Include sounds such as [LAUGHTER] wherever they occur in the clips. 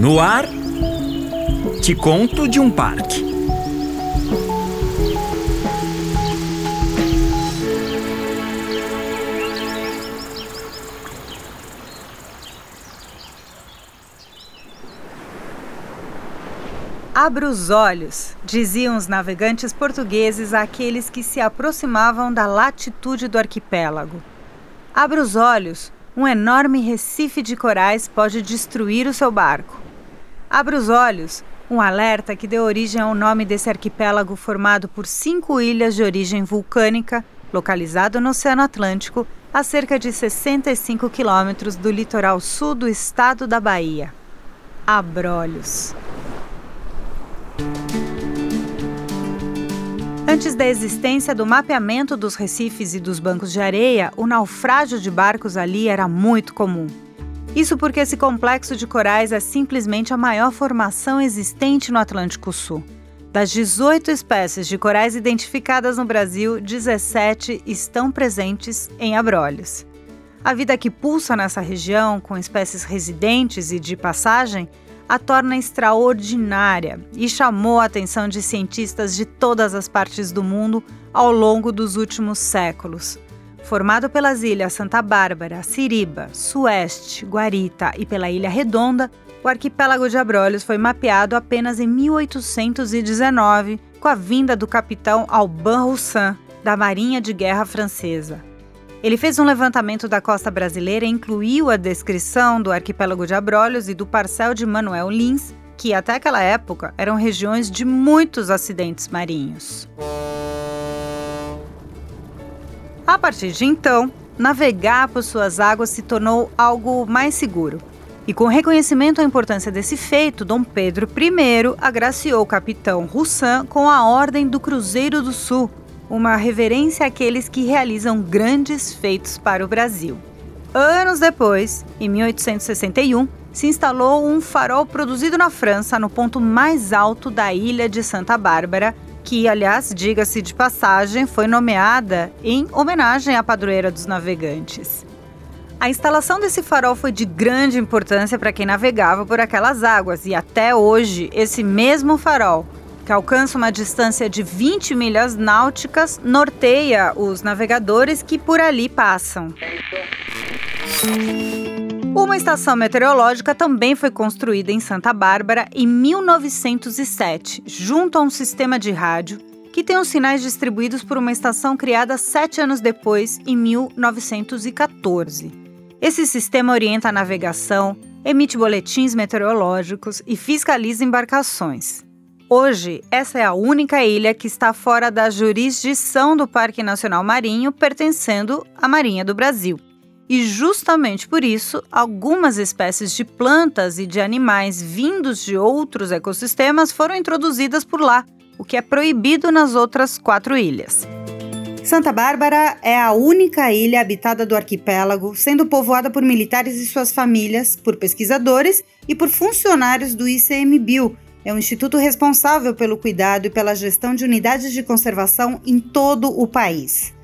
No ar, te conto de um parque. Abra os olhos, diziam os navegantes portugueses àqueles que se aproximavam da latitude do arquipélago. Abra os olhos, um enorme recife de corais pode destruir o seu barco. Abra os olhos, um alerta que deu origem ao nome desse arquipélago formado por cinco ilhas de origem vulcânica, localizado no Oceano Atlântico, a cerca de 65 quilômetros do litoral sul do estado da Bahia. Abrolhos. Antes da existência do mapeamento dos recifes e dos bancos de areia, o naufrágio de barcos ali era muito comum. Isso porque esse complexo de corais é simplesmente a maior formação existente no Atlântico Sul. Das 18 espécies de corais identificadas no Brasil, 17 estão presentes em abrolhos. A vida que pulsa nessa região, com espécies residentes e de passagem, a torna extraordinária e chamou a atenção de cientistas de todas as partes do mundo ao longo dos últimos séculos. Formado pelas ilhas Santa Bárbara, Siriba, Sueste, Guarita e pela Ilha Redonda, o arquipélago de Abrolhos foi mapeado apenas em 1819, com a vinda do capitão Alban Roussin, da Marinha de Guerra Francesa. Ele fez um levantamento da costa brasileira e incluiu a descrição do arquipélago de Abrolhos e do parcel de Manuel Lins, que até aquela época eram regiões de muitos acidentes marinhos. A partir de então, navegar por suas águas se tornou algo mais seguro. E com reconhecimento à importância desse feito, Dom Pedro I agraciou o capitão Roussin com a Ordem do Cruzeiro do Sul, uma reverência àqueles que realizam grandes feitos para o Brasil. Anos depois, em 1861, se instalou um farol produzido na França no ponto mais alto da ilha de Santa Bárbara, que, aliás, diga-se de passagem, foi nomeada em homenagem à padroeira dos navegantes. A instalação desse farol foi de grande importância para quem navegava por aquelas águas e até hoje esse mesmo farol que alcança uma distância de 20 milhas náuticas, norteia os navegadores que por ali passam. Uma estação meteorológica também foi construída em Santa Bárbara em 1907, junto a um sistema de rádio que tem os sinais distribuídos por uma estação criada sete anos depois, em 1914. Esse sistema orienta a navegação, emite boletins meteorológicos e fiscaliza embarcações. Hoje, essa é a única ilha que está fora da jurisdição do Parque Nacional Marinho, pertencendo à Marinha do Brasil. E justamente por isso, algumas espécies de plantas e de animais vindos de outros ecossistemas foram introduzidas por lá, o que é proibido nas outras quatro ilhas. Santa Bárbara é a única ilha habitada do arquipélago, sendo povoada por militares e suas famílias, por pesquisadores e por funcionários do ICMBio, é um instituto responsável pelo cuidado e pela gestão de unidades de conservação em todo o país.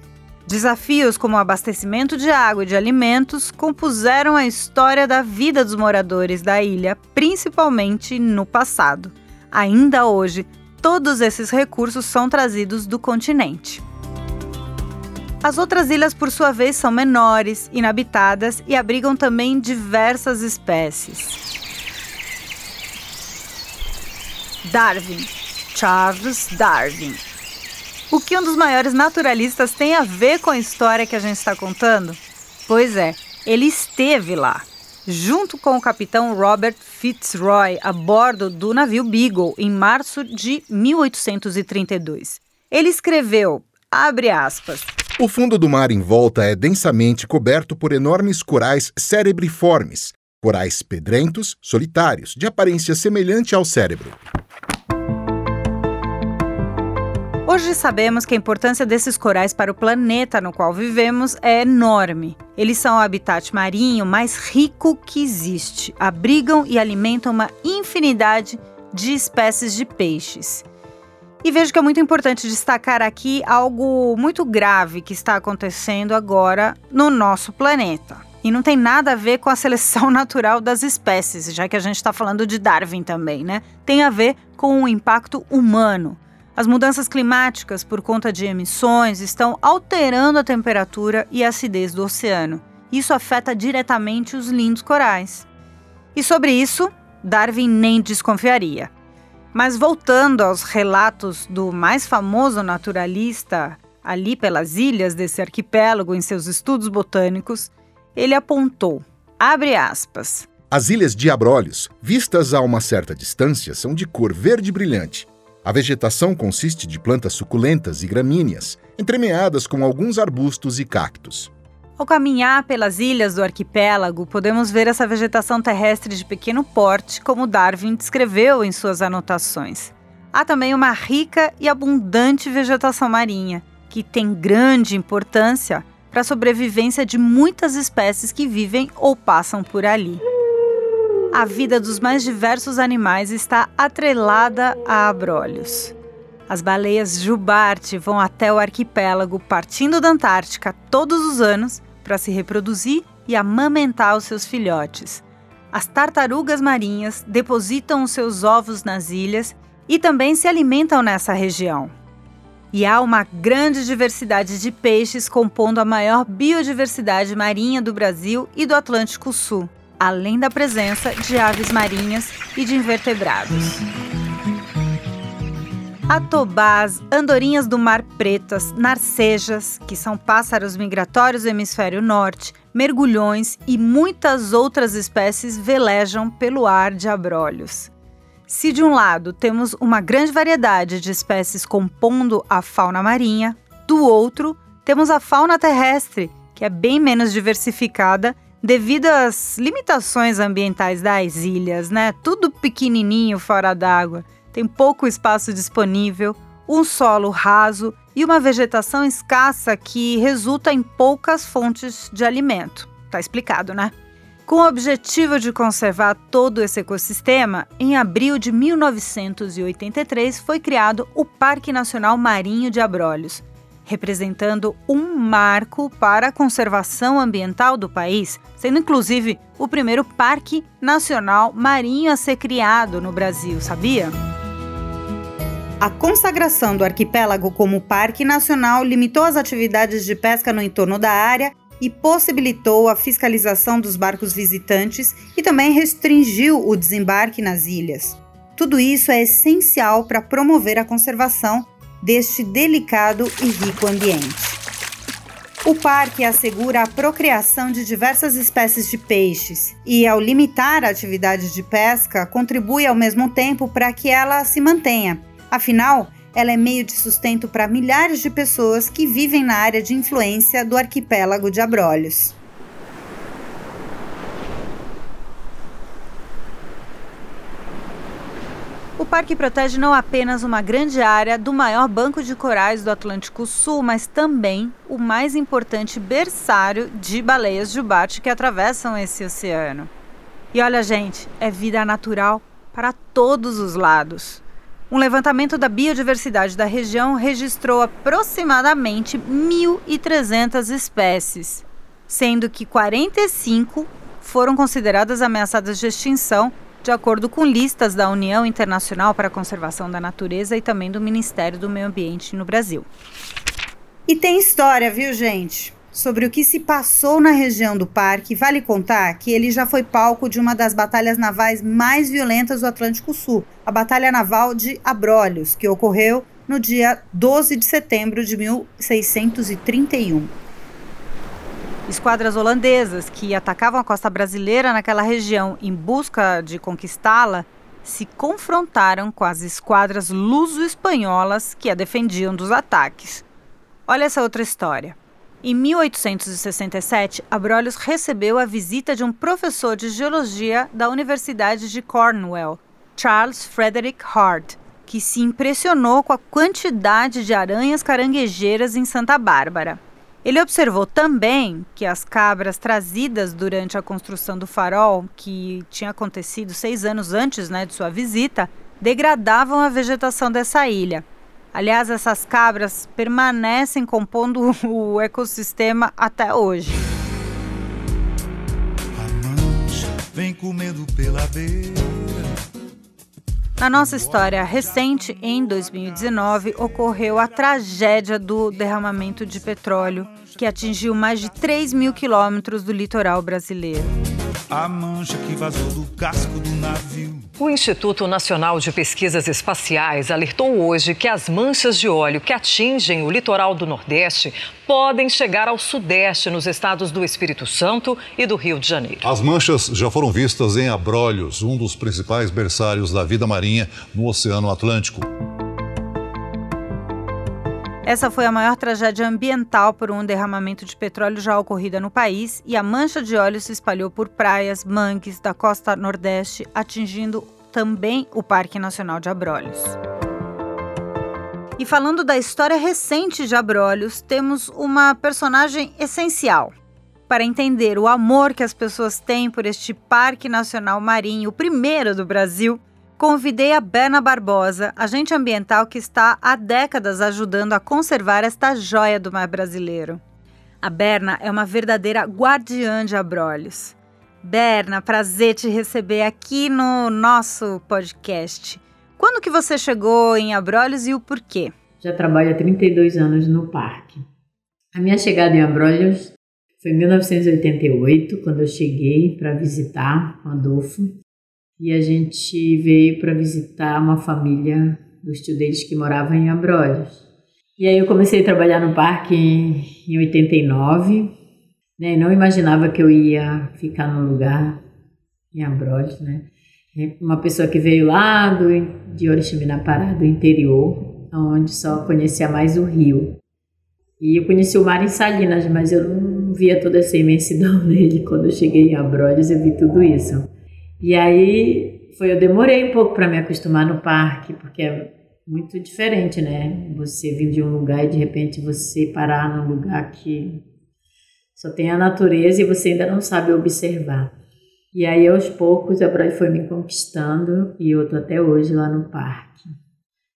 Desafios como o abastecimento de água e de alimentos compuseram a história da vida dos moradores da ilha, principalmente no passado. Ainda hoje, todos esses recursos são trazidos do continente. As outras ilhas, por sua vez, são menores, inabitadas e abrigam também diversas espécies. Darwin, Charles Darwin. O que um dos maiores naturalistas tem a ver com a história que a gente está contando? Pois é, ele esteve lá, junto com o capitão Robert Fitzroy, a bordo do navio Beagle, em março de 1832. Ele escreveu, abre aspas, o fundo do mar em volta é densamente coberto por enormes corais cerebriformes, corais pedrentos, solitários, de aparência semelhante ao cérebro. Hoje sabemos que a importância desses corais para o planeta no qual vivemos é enorme. Eles são o habitat marinho mais rico que existe, abrigam e alimentam uma infinidade de espécies de peixes. E vejo que é muito importante destacar aqui algo muito grave que está acontecendo agora no nosso planeta. E não tem nada a ver com a seleção [LAUGHS] natural das espécies, já que a gente está falando de Darwin também, né? Tem a ver com o impacto humano. As mudanças climáticas por conta de emissões estão alterando a temperatura e a acidez do oceano. Isso afeta diretamente os lindos corais. E sobre isso, Darwin nem desconfiaria. Mas voltando aos relatos do mais famoso naturalista ali pelas ilhas desse arquipélago em seus estudos botânicos, ele apontou, abre aspas, As ilhas de Abrolhos, vistas a uma certa distância, são de cor verde brilhante. A vegetação consiste de plantas suculentas e gramíneas, entremeadas com alguns arbustos e cactos. Ao caminhar pelas ilhas do arquipélago, podemos ver essa vegetação terrestre de pequeno porte, como Darwin descreveu em suas anotações. Há também uma rica e abundante vegetação marinha, que tem grande importância para a sobrevivência de muitas espécies que vivem ou passam por ali a vida dos mais diversos animais está atrelada a abrolhos. As baleias jubarte vão até o arquipélago partindo da Antártica todos os anos para se reproduzir e amamentar os seus filhotes. As tartarugas marinhas depositam os seus ovos nas ilhas e também se alimentam nessa região. E há uma grande diversidade de peixes compondo a maior biodiversidade marinha do Brasil e do Atlântico Sul além da presença de aves marinhas e de invertebrados. Atobás, andorinhas do mar pretas, narcejas, que são pássaros migratórios do hemisfério norte, mergulhões e muitas outras espécies velejam pelo ar de abrolhos. Se de um lado temos uma grande variedade de espécies compondo a fauna marinha, do outro temos a fauna terrestre, que é bem menos diversificada devido às limitações ambientais das ilhas, né? Tudo pequenininho fora d'água, tem pouco espaço disponível, um solo raso e uma vegetação escassa que resulta em poucas fontes de alimento. Tá explicado, né? Com o objetivo de conservar todo esse ecossistema, em abril de 1983 foi criado o Parque Nacional Marinho de Abrolhos, representando um marco para a conservação ambiental do país, sendo inclusive o primeiro parque nacional marinho a ser criado no Brasil, sabia? A consagração do arquipélago como parque nacional limitou as atividades de pesca no entorno da área e possibilitou a fiscalização dos barcos visitantes e também restringiu o desembarque nas ilhas. Tudo isso é essencial para promover a conservação deste delicado e rico ambiente. O parque assegura a procriação de diversas espécies de peixes e, ao limitar a atividade de pesca, contribui ao mesmo tempo para que ela se mantenha. Afinal, ela é meio de sustento para milhares de pessoas que vivem na área de influência do arquipélago de Abrolhos. O parque protege não apenas uma grande área do maior banco de corais do Atlântico Sul, mas também o mais importante berçário de baleias jubarte que atravessam esse oceano. E olha, gente, é vida natural para todos os lados. Um levantamento da biodiversidade da região registrou aproximadamente 1.300 espécies, sendo que 45 foram consideradas ameaçadas de extinção de acordo com listas da União Internacional para a Conservação da Natureza e também do Ministério do Meio Ambiente no Brasil. E tem história, viu, gente? Sobre o que se passou na região do parque, vale contar que ele já foi palco de uma das batalhas navais mais violentas do Atlântico Sul, a Batalha Naval de Abrolhos, que ocorreu no dia 12 de setembro de 1631 esquadras holandesas que atacavam a costa brasileira naquela região em busca de conquistá-la se confrontaram com as esquadras luso-espanholas que a defendiam dos ataques. Olha essa outra história. Em 1867, Abrolhos recebeu a visita de um professor de geologia da Universidade de Cornwall, Charles Frederick Hart, que se impressionou com a quantidade de aranhas caranguejeiras em Santa Bárbara. Ele observou também que as cabras trazidas durante a construção do farol, que tinha acontecido seis anos antes né, de sua visita, degradavam a vegetação dessa ilha. Aliás, essas cabras permanecem compondo [LAUGHS] o ecossistema até hoje. vem comendo pela beira. Na nossa história recente, em 2019, ocorreu a tragédia do derramamento de petróleo, que atingiu mais de 3 mil quilômetros do litoral brasileiro a mancha que vazou do casco do navio. O Instituto Nacional de Pesquisas Espaciais alertou hoje que as manchas de óleo que atingem o litoral do Nordeste podem chegar ao Sudeste, nos estados do Espírito Santo e do Rio de Janeiro. As manchas já foram vistas em Abrolhos, um dos principais berçários da vida marinha no Oceano Atlântico. Essa foi a maior tragédia ambiental por um derramamento de petróleo já ocorrida no país e a mancha de óleo se espalhou por praias, mangues da costa nordeste, atingindo também o Parque Nacional de Abrolhos. E falando da história recente de Abrolhos, temos uma personagem essencial para entender o amor que as pessoas têm por este Parque Nacional Marinho, o primeiro do Brasil convidei a Berna Barbosa, agente ambiental que está há décadas ajudando a conservar esta joia do mar brasileiro. A Berna é uma verdadeira guardiã de abrolhos. Berna, prazer te receber aqui no nosso podcast. Quando que você chegou em Abrolhos e o porquê? Já trabalho há 32 anos no parque. A minha chegada em Abrolhos foi em 1988, quando eu cheguei para visitar o Adolfo e a gente veio para visitar uma família dos deles que morava em Abrolhos. E aí eu comecei a trabalhar no parque em 89, né? Não imaginava que eu ia ficar num lugar em Abrolhos, né? Uma pessoa que veio lá do, de Oriximiná Pará, do interior, onde só conhecia mais o rio. E eu conheci o mar em Salinas, mas eu não via toda essa imensidão [LAUGHS] dele. Quando eu cheguei em Abrolhos, eu vi tudo isso. E aí foi eu demorei um pouco para me acostumar no parque, porque é muito diferente, né? Você vir de um lugar e de repente você parar num lugar que só tem a natureza e você ainda não sabe observar. E aí aos poucos a Brad foi me conquistando e eu tô até hoje lá no parque.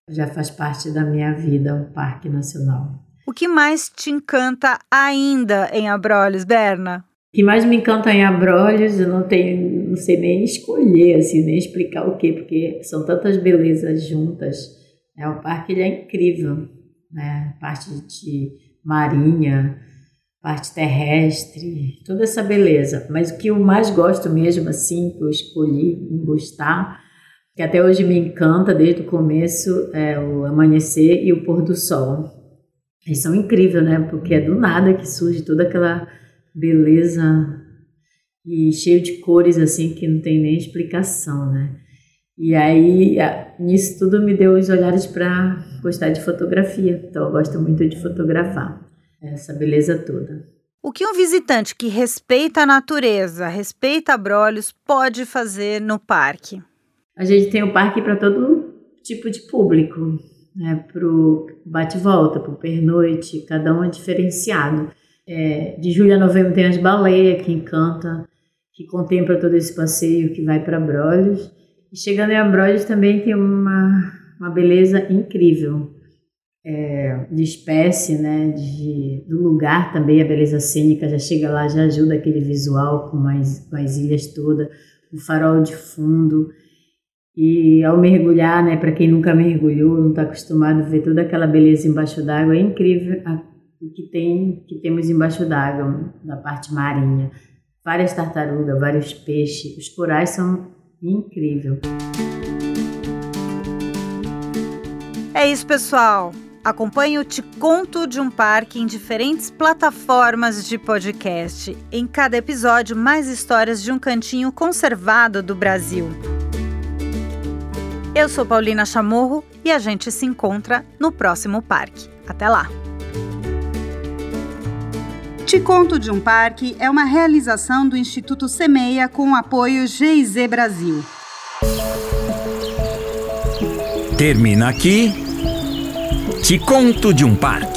Já faz parte da minha vida um parque nacional. O que mais te encanta ainda em Abrolhos, Berna? O que mais me encanta em Abrolhos, eu não tenho, não sei nem escolher, assim, nem explicar o quê, porque são tantas belezas juntas. É, o parque ele é incrível, né? Parte de marinha, parte terrestre, toda essa beleza. Mas o que eu mais gosto mesmo, assim, que eu escolhi em gostar, que até hoje me encanta desde o começo, é o amanhecer e o pôr do sol. Eles são incríveis, né? Porque é do nada que surge toda aquela beleza e cheio de cores assim que não tem nem explicação, né? E aí, nisso tudo me deu os olhares para gostar de fotografia. Então, eu gosto muito de fotografar essa beleza toda. O que um visitante que respeita a natureza, respeita abrolhos, pode fazer no parque? A gente tem o parque para todo tipo de público, né? Para o bate-volta, para o pernoite, cada um é diferenciado. É, de julho a novembro tem as baleias que encanta, que contempla todo esse passeio que vai para Abrolhos. E chegando em Abrolhos também tem uma, uma beleza incrível é, de espécie, né, de, do lugar também, a beleza cênica já chega lá, já ajuda aquele visual com as, com as ilhas todas, o farol de fundo. E ao mergulhar, né, para quem nunca mergulhou, não está acostumado a ver toda aquela beleza embaixo d'água, é incrível a que tem que temos embaixo d'água, na parte marinha. Várias tartarugas, vários peixes, os corais são incríveis. É isso, pessoal. Acompanhe o Te Conto de um Parque em diferentes plataformas de podcast. Em cada episódio, mais histórias de um cantinho conservado do Brasil. Eu sou Paulina Chamorro e a gente se encontra no próximo parque. Até lá! Te Conto de um Parque é uma realização do Instituto Semeia com o apoio GIZ Brasil. Termina aqui. Te Conto de um Parque.